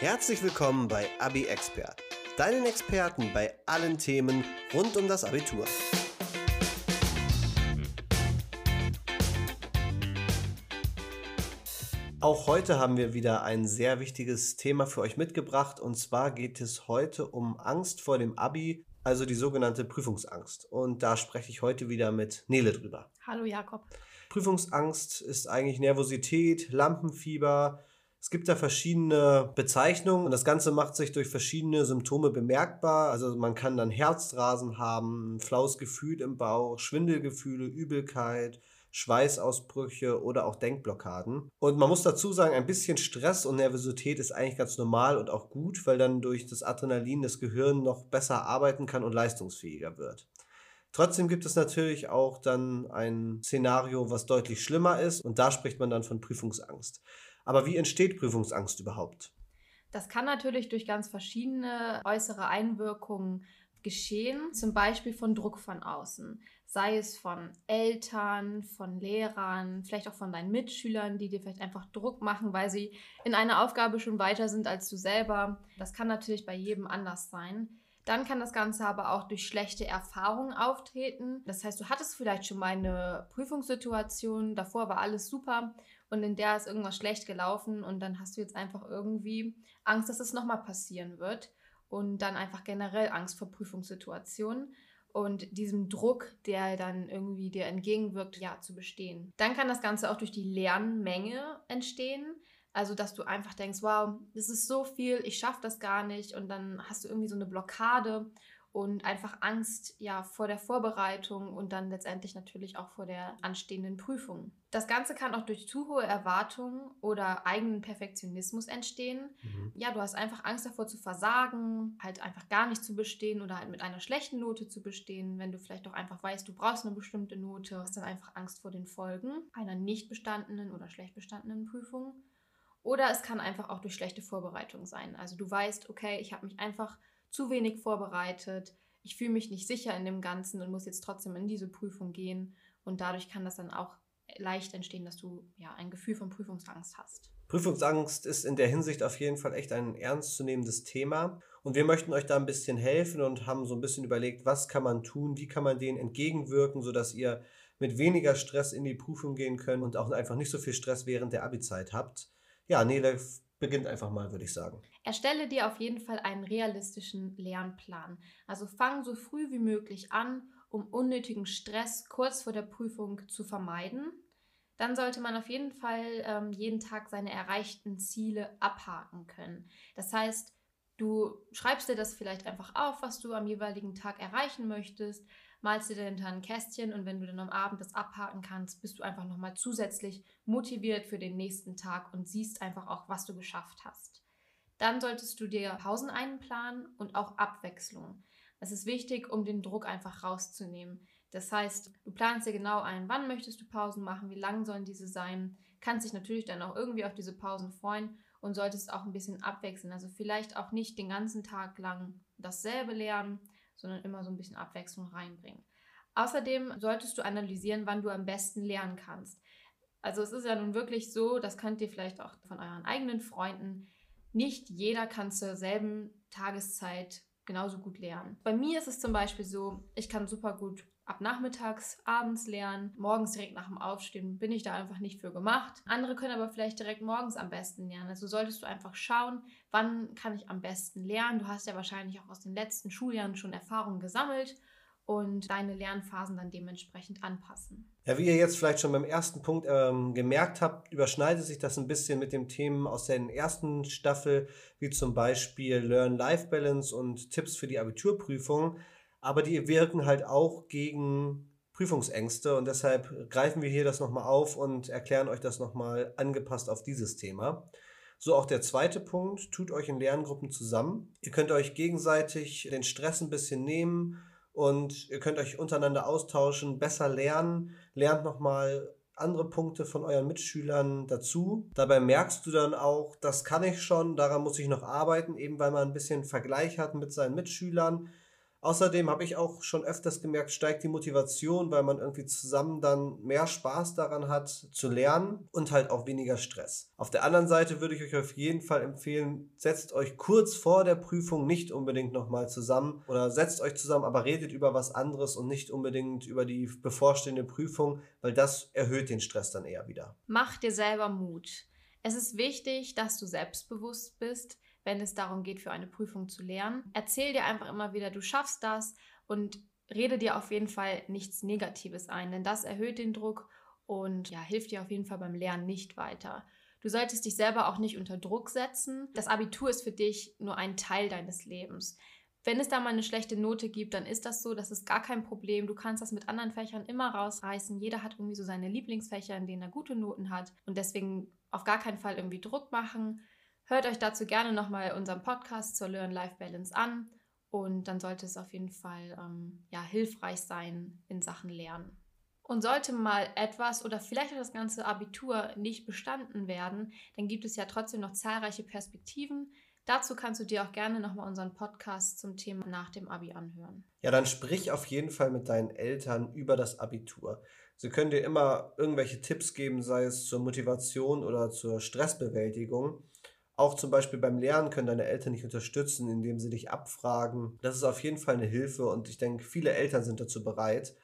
Herzlich willkommen bei Abi Expert, deinen Experten bei allen Themen rund um das Abitur. Auch heute haben wir wieder ein sehr wichtiges Thema für euch mitgebracht und zwar geht es heute um Angst vor dem Abi, also die sogenannte Prüfungsangst. Und da spreche ich heute wieder mit Nele drüber. Hallo Jakob. Prüfungsangst ist eigentlich Nervosität, Lampenfieber. Es gibt da verschiedene Bezeichnungen und das Ganze macht sich durch verschiedene Symptome bemerkbar. Also man kann dann Herzrasen haben, flaues Gefühl im Bauch, Schwindelgefühle, Übelkeit, Schweißausbrüche oder auch Denkblockaden. Und man muss dazu sagen, ein bisschen Stress und Nervosität ist eigentlich ganz normal und auch gut, weil dann durch das Adrenalin das Gehirn noch besser arbeiten kann und leistungsfähiger wird. Trotzdem gibt es natürlich auch dann ein Szenario, was deutlich schlimmer ist und da spricht man dann von Prüfungsangst. Aber wie entsteht Prüfungsangst überhaupt? Das kann natürlich durch ganz verschiedene äußere Einwirkungen geschehen, zum Beispiel von Druck von außen, sei es von Eltern, von Lehrern, vielleicht auch von deinen Mitschülern, die dir vielleicht einfach Druck machen, weil sie in einer Aufgabe schon weiter sind als du selber. Das kann natürlich bei jedem anders sein. Dann kann das Ganze aber auch durch schlechte Erfahrungen auftreten. Das heißt, du hattest vielleicht schon mal eine Prüfungssituation, davor war alles super und in der ist irgendwas schlecht gelaufen und dann hast du jetzt einfach irgendwie Angst, dass es nochmal passieren wird und dann einfach generell Angst vor Prüfungssituationen und diesem Druck, der dann irgendwie dir entgegenwirkt, ja, zu bestehen. Dann kann das Ganze auch durch die Lernmenge entstehen. Also, dass du einfach denkst, wow, das ist so viel, ich schaffe das gar nicht. Und dann hast du irgendwie so eine Blockade und einfach Angst ja vor der Vorbereitung und dann letztendlich natürlich auch vor der anstehenden Prüfung. Das Ganze kann auch durch zu hohe Erwartungen oder eigenen Perfektionismus entstehen. Mhm. Ja, du hast einfach Angst davor zu versagen, halt einfach gar nicht zu bestehen oder halt mit einer schlechten Note zu bestehen, wenn du vielleicht auch einfach weißt, du brauchst eine bestimmte Note, hast dann einfach Angst vor den Folgen einer nicht bestandenen oder schlecht bestandenen Prüfung. Oder es kann einfach auch durch schlechte Vorbereitung sein. Also du weißt, okay, ich habe mich einfach zu wenig vorbereitet, ich fühle mich nicht sicher in dem Ganzen und muss jetzt trotzdem in diese Prüfung gehen. Und dadurch kann das dann auch leicht entstehen, dass du ja ein Gefühl von Prüfungsangst hast. Prüfungsangst ist in der Hinsicht auf jeden Fall echt ein ernstzunehmendes Thema. Und wir möchten euch da ein bisschen helfen und haben so ein bisschen überlegt, was kann man tun, wie kann man denen entgegenwirken, sodass ihr mit weniger Stress in die Prüfung gehen könnt und auch einfach nicht so viel Stress während der Abi-Zeit habt. Ja, Nele, beginnt einfach mal, würde ich sagen. Erstelle dir auf jeden Fall einen realistischen Lernplan. Also fang so früh wie möglich an, um unnötigen Stress kurz vor der Prüfung zu vermeiden. Dann sollte man auf jeden Fall ähm, jeden Tag seine erreichten Ziele abhaken können. Das heißt, du schreibst dir das vielleicht einfach auf, was du am jeweiligen Tag erreichen möchtest malst dir dahinter ein Kästchen und wenn du dann am Abend das abhaken kannst, bist du einfach nochmal zusätzlich motiviert für den nächsten Tag und siehst einfach auch, was du geschafft hast. Dann solltest du dir Pausen einplanen und auch Abwechslung. Das ist wichtig, um den Druck einfach rauszunehmen. Das heißt, du planst dir genau ein, wann möchtest du Pausen machen, wie lang sollen diese sein, kannst dich natürlich dann auch irgendwie auf diese Pausen freuen und solltest auch ein bisschen abwechseln. Also vielleicht auch nicht den ganzen Tag lang dasselbe lernen, sondern immer so ein bisschen Abwechslung reinbringen. Außerdem solltest du analysieren, wann du am besten lernen kannst. Also es ist ja nun wirklich so, das könnt ihr vielleicht auch von euren eigenen Freunden, nicht jeder kann zur selben Tageszeit genauso gut lernen. Bei mir ist es zum Beispiel so, ich kann super gut ab nachmittags, abends lernen. Morgens direkt nach dem Aufstehen bin ich da einfach nicht für gemacht. Andere können aber vielleicht direkt morgens am besten lernen. Also solltest du einfach schauen, wann kann ich am besten lernen. Du hast ja wahrscheinlich auch aus den letzten Schuljahren schon Erfahrungen gesammelt und deine Lernphasen dann dementsprechend anpassen. Ja, wie ihr jetzt vielleicht schon beim ersten Punkt ähm, gemerkt habt, überschneidet sich das ein bisschen mit den Themen aus der ersten Staffel, wie zum Beispiel Learn-Life-Balance und Tipps für die Abiturprüfung aber die wirken halt auch gegen Prüfungsängste und deshalb greifen wir hier das nochmal auf und erklären euch das nochmal angepasst auf dieses Thema. So auch der zweite Punkt, tut euch in Lerngruppen zusammen. Ihr könnt euch gegenseitig den Stress ein bisschen nehmen und ihr könnt euch untereinander austauschen, besser lernen, lernt nochmal andere Punkte von euren Mitschülern dazu. Dabei merkst du dann auch, das kann ich schon, daran muss ich noch arbeiten, eben weil man ein bisschen Vergleich hat mit seinen Mitschülern Außerdem habe ich auch schon öfters gemerkt, steigt die Motivation, weil man irgendwie zusammen dann mehr Spaß daran hat zu lernen und halt auch weniger Stress. Auf der anderen Seite würde ich euch auf jeden Fall empfehlen, setzt euch kurz vor der Prüfung nicht unbedingt nochmal zusammen oder setzt euch zusammen, aber redet über was anderes und nicht unbedingt über die bevorstehende Prüfung, weil das erhöht den Stress dann eher wieder. Mach dir selber Mut. Es ist wichtig, dass du selbstbewusst bist, wenn es darum geht, für eine Prüfung zu lernen. Erzähl dir einfach immer wieder, du schaffst das und rede dir auf jeden Fall nichts Negatives ein, denn das erhöht den Druck und ja, hilft dir auf jeden Fall beim Lernen nicht weiter. Du solltest dich selber auch nicht unter Druck setzen. Das Abitur ist für dich nur ein Teil deines Lebens. Wenn es da mal eine schlechte Note gibt, dann ist das so, das ist gar kein Problem. Du kannst das mit anderen Fächern immer rausreißen. Jeder hat irgendwie so seine Lieblingsfächer, in denen er gute Noten hat und deswegen auf gar keinen Fall irgendwie Druck machen. Hört euch dazu gerne nochmal unseren Podcast zur Learn-Life-Balance an und dann sollte es auf jeden Fall ähm, ja, hilfreich sein in Sachen Lernen. Und sollte mal etwas oder vielleicht auch das ganze Abitur nicht bestanden werden, dann gibt es ja trotzdem noch zahlreiche Perspektiven. Dazu kannst du dir auch gerne nochmal unseren Podcast zum Thema nach dem Abi anhören. Ja, dann sprich auf jeden Fall mit deinen Eltern über das Abitur. Sie können dir immer irgendwelche Tipps geben, sei es zur Motivation oder zur Stressbewältigung. Auch zum Beispiel beim Lernen können deine Eltern dich unterstützen, indem sie dich abfragen. Das ist auf jeden Fall eine Hilfe und ich denke, viele Eltern sind dazu bereit.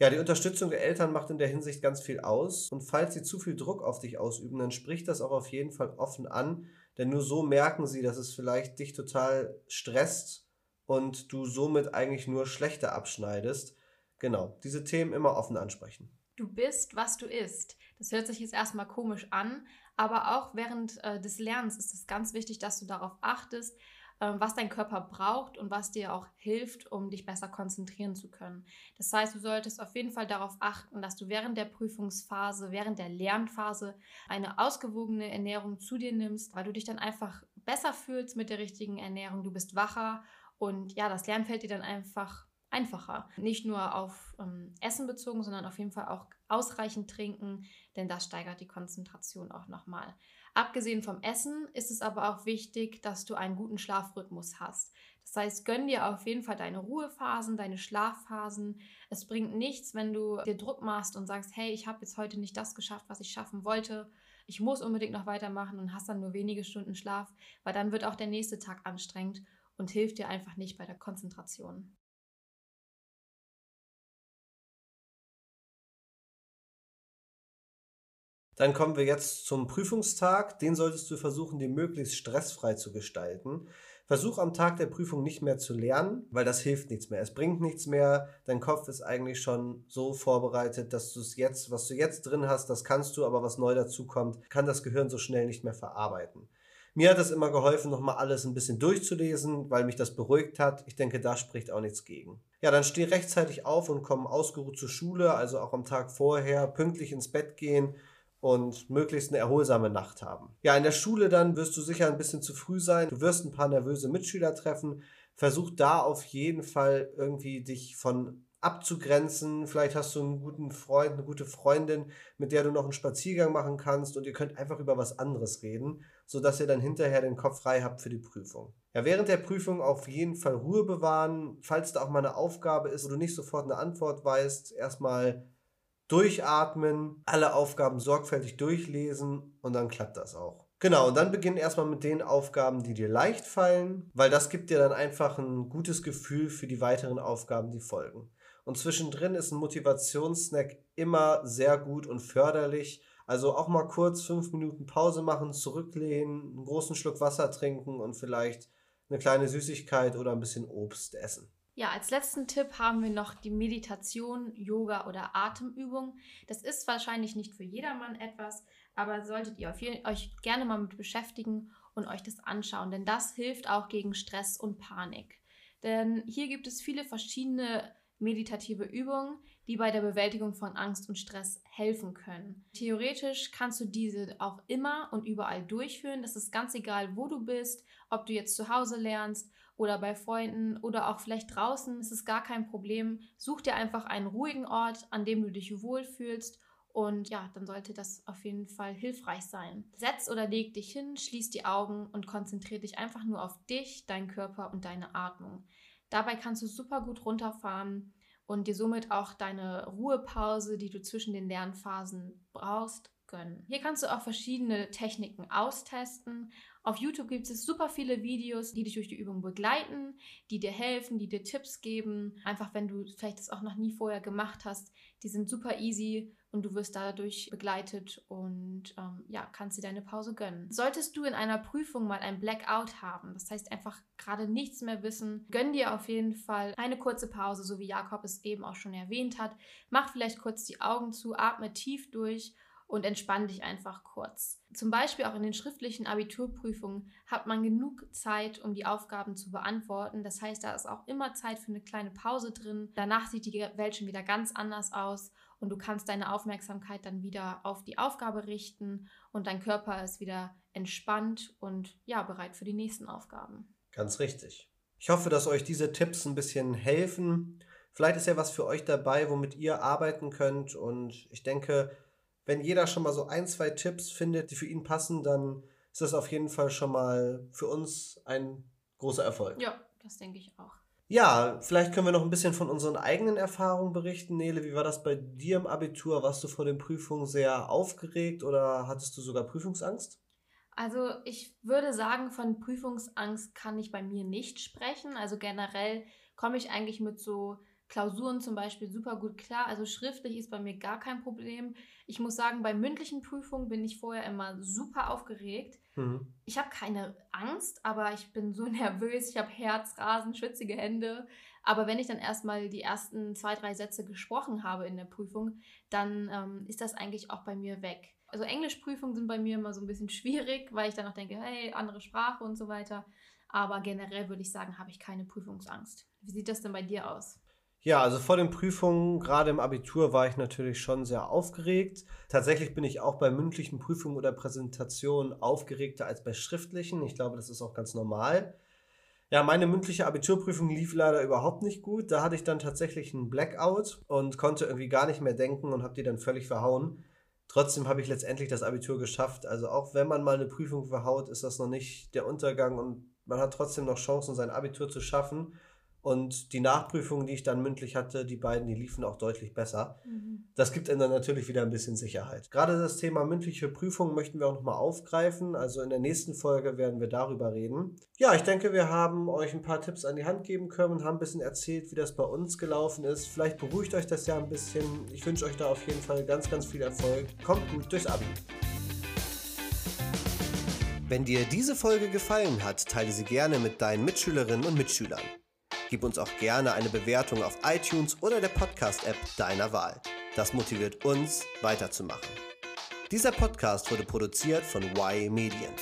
Ja, die Unterstützung der Eltern macht in der Hinsicht ganz viel aus. Und falls sie zu viel Druck auf dich ausüben, dann sprich das auch auf jeden Fall offen an. Denn nur so merken sie, dass es vielleicht dich total stresst und du somit eigentlich nur schlechter abschneidest. Genau, diese Themen immer offen ansprechen. Du bist, was du isst. Das hört sich jetzt erstmal komisch an, aber auch während äh, des Lernens ist es ganz wichtig, dass du darauf achtest, äh, was dein Körper braucht und was dir auch hilft, um dich besser konzentrieren zu können. Das heißt, du solltest auf jeden Fall darauf achten, dass du während der Prüfungsphase, während der Lernphase eine ausgewogene Ernährung zu dir nimmst, weil du dich dann einfach besser fühlst mit der richtigen Ernährung. Du bist wacher und ja, das Lernen fällt dir dann einfach einfacher. Nicht nur auf ähm, Essen bezogen, sondern auf jeden Fall auch ausreichend trinken, denn das steigert die Konzentration auch nochmal. Abgesehen vom Essen ist es aber auch wichtig, dass du einen guten Schlafrhythmus hast. Das heißt, gönn dir auf jeden Fall deine Ruhephasen, deine Schlafphasen. Es bringt nichts, wenn du dir Druck machst und sagst, hey, ich habe jetzt heute nicht das geschafft, was ich schaffen wollte. Ich muss unbedingt noch weitermachen und hast dann nur wenige Stunden Schlaf, weil dann wird auch der nächste Tag anstrengend und hilft dir einfach nicht bei der Konzentration. Dann kommen wir jetzt zum Prüfungstag. Den solltest du versuchen, dir möglichst stressfrei zu gestalten. Versuch am Tag der Prüfung nicht mehr zu lernen, weil das hilft nichts mehr. Es bringt nichts mehr. Dein Kopf ist eigentlich schon so vorbereitet, dass du es jetzt, was du jetzt drin hast, das kannst du, aber was neu dazu kommt, kann das Gehirn so schnell nicht mehr verarbeiten. Mir hat es immer geholfen, nochmal alles ein bisschen durchzulesen, weil mich das beruhigt hat. Ich denke, da spricht auch nichts gegen. Ja, dann steh rechtzeitig auf und komm ausgeruht zur Schule, also auch am Tag vorher, pünktlich ins Bett gehen und möglichst eine erholsame Nacht haben. Ja, in der Schule dann wirst du sicher ein bisschen zu früh sein. Du wirst ein paar nervöse Mitschüler treffen. Versuch da auf jeden Fall irgendwie dich von abzugrenzen. Vielleicht hast du einen guten Freund, eine gute Freundin, mit der du noch einen Spaziergang machen kannst und ihr könnt einfach über was anderes reden, sodass ihr dann hinterher den Kopf frei habt für die Prüfung. Ja, während der Prüfung auf jeden Fall Ruhe bewahren. Falls da auch mal eine Aufgabe ist, wo du nicht sofort eine Antwort weißt, erstmal durchatmen, alle Aufgaben sorgfältig durchlesen und dann klappt das auch. Genau, und dann beginnen erstmal mit den Aufgaben, die dir leicht fallen, weil das gibt dir dann einfach ein gutes Gefühl für die weiteren Aufgaben, die folgen. Und zwischendrin ist ein Motivationssnack immer sehr gut und förderlich. Also auch mal kurz fünf Minuten Pause machen, zurücklehnen, einen großen Schluck Wasser trinken und vielleicht eine kleine Süßigkeit oder ein bisschen Obst essen. Ja, als letzten Tipp haben wir noch die Meditation, Yoga oder Atemübung. Das ist wahrscheinlich nicht für jedermann etwas, aber solltet ihr euch gerne mal mit beschäftigen und euch das anschauen, denn das hilft auch gegen Stress und Panik. Denn hier gibt es viele verschiedene meditative Übungen, die bei der Bewältigung von Angst und Stress helfen können. Theoretisch kannst du diese auch immer und überall durchführen. Das ist ganz egal, wo du bist, ob du jetzt zu Hause lernst oder bei Freunden oder auch vielleicht draußen, ist es gar kein Problem. Such dir einfach einen ruhigen Ort, an dem du dich wohlfühlst und ja, dann sollte das auf jeden Fall hilfreich sein. Setz oder leg dich hin, schließ die Augen und konzentriere dich einfach nur auf dich, deinen Körper und deine Atmung. Dabei kannst du super gut runterfahren und dir somit auch deine Ruhepause, die du zwischen den Lernphasen brauchst, gönnen. Hier kannst du auch verschiedene Techniken austesten. Auf YouTube gibt es super viele Videos, die dich durch die Übung begleiten, die dir helfen, die dir Tipps geben. Einfach wenn du vielleicht das auch noch nie vorher gemacht hast, die sind super easy und du wirst dadurch begleitet und ähm, ja, kannst dir deine Pause gönnen. Solltest du in einer Prüfung mal ein Blackout haben, das heißt einfach gerade nichts mehr wissen, gönn dir auf jeden Fall eine kurze Pause, so wie Jakob es eben auch schon erwähnt hat. Mach vielleicht kurz die Augen zu, atme tief durch und entspann dich einfach kurz. Zum Beispiel auch in den schriftlichen Abiturprüfungen hat man genug Zeit, um die Aufgaben zu beantworten. Das heißt, da ist auch immer Zeit für eine kleine Pause drin. Danach sieht die Welt schon wieder ganz anders aus und du kannst deine Aufmerksamkeit dann wieder auf die Aufgabe richten und dein Körper ist wieder entspannt und ja, bereit für die nächsten Aufgaben. Ganz richtig. Ich hoffe, dass euch diese Tipps ein bisschen helfen. Vielleicht ist ja was für euch dabei, womit ihr arbeiten könnt und ich denke, wenn jeder schon mal so ein, zwei Tipps findet, die für ihn passen, dann ist das auf jeden Fall schon mal für uns ein großer Erfolg. Ja, das denke ich auch. Ja, vielleicht können wir noch ein bisschen von unseren eigenen Erfahrungen berichten. Nele, wie war das bei dir im Abitur? Warst du vor den Prüfungen sehr aufgeregt oder hattest du sogar Prüfungsangst? Also ich würde sagen, von Prüfungsangst kann ich bei mir nicht sprechen. Also generell komme ich eigentlich mit so Klausuren zum Beispiel super gut klar. Also schriftlich ist bei mir gar kein Problem. Ich muss sagen, bei mündlichen Prüfungen bin ich vorher immer super aufgeregt. Mhm. Ich habe keine Angst, aber ich bin so nervös. Ich habe Herzrasen, schwitzige Hände. Aber wenn ich dann erstmal die ersten zwei, drei Sätze gesprochen habe in der Prüfung, dann ähm, ist das eigentlich auch bei mir weg. Also Englischprüfungen sind bei mir immer so ein bisschen schwierig, weil ich dann auch denke, hey, andere Sprache und so weiter. Aber generell würde ich sagen, habe ich keine Prüfungsangst. Wie sieht das denn bei dir aus? Ja, also vor den Prüfungen, gerade im Abitur, war ich natürlich schon sehr aufgeregt. Tatsächlich bin ich auch bei mündlichen Prüfungen oder Präsentationen aufgeregter als bei schriftlichen. Ich glaube, das ist auch ganz normal. Ja, meine mündliche Abiturprüfung lief leider überhaupt nicht gut. Da hatte ich dann tatsächlich einen Blackout und konnte irgendwie gar nicht mehr denken und habe die dann völlig verhauen. Trotzdem habe ich letztendlich das Abitur geschafft. Also auch wenn man mal eine Prüfung verhaut, ist das noch nicht der Untergang und man hat trotzdem noch Chancen, sein Abitur zu schaffen. Und die Nachprüfungen, die ich dann mündlich hatte, die beiden, die liefen auch deutlich besser. Mhm. Das gibt ihnen dann natürlich wieder ein bisschen Sicherheit. Gerade das Thema mündliche Prüfung möchten wir auch nochmal aufgreifen. Also in der nächsten Folge werden wir darüber reden. Ja, ich denke, wir haben euch ein paar Tipps an die Hand geben können und haben ein bisschen erzählt, wie das bei uns gelaufen ist. Vielleicht beruhigt euch das ja ein bisschen. Ich wünsche euch da auf jeden Fall ganz, ganz viel Erfolg. Kommt gut durchs Abi. Wenn dir diese Folge gefallen hat, teile sie gerne mit deinen Mitschülerinnen und Mitschülern. Gib uns auch gerne eine Bewertung auf iTunes oder der Podcast-App deiner Wahl. Das motiviert uns, weiterzumachen. Dieser Podcast wurde produziert von Y Medien.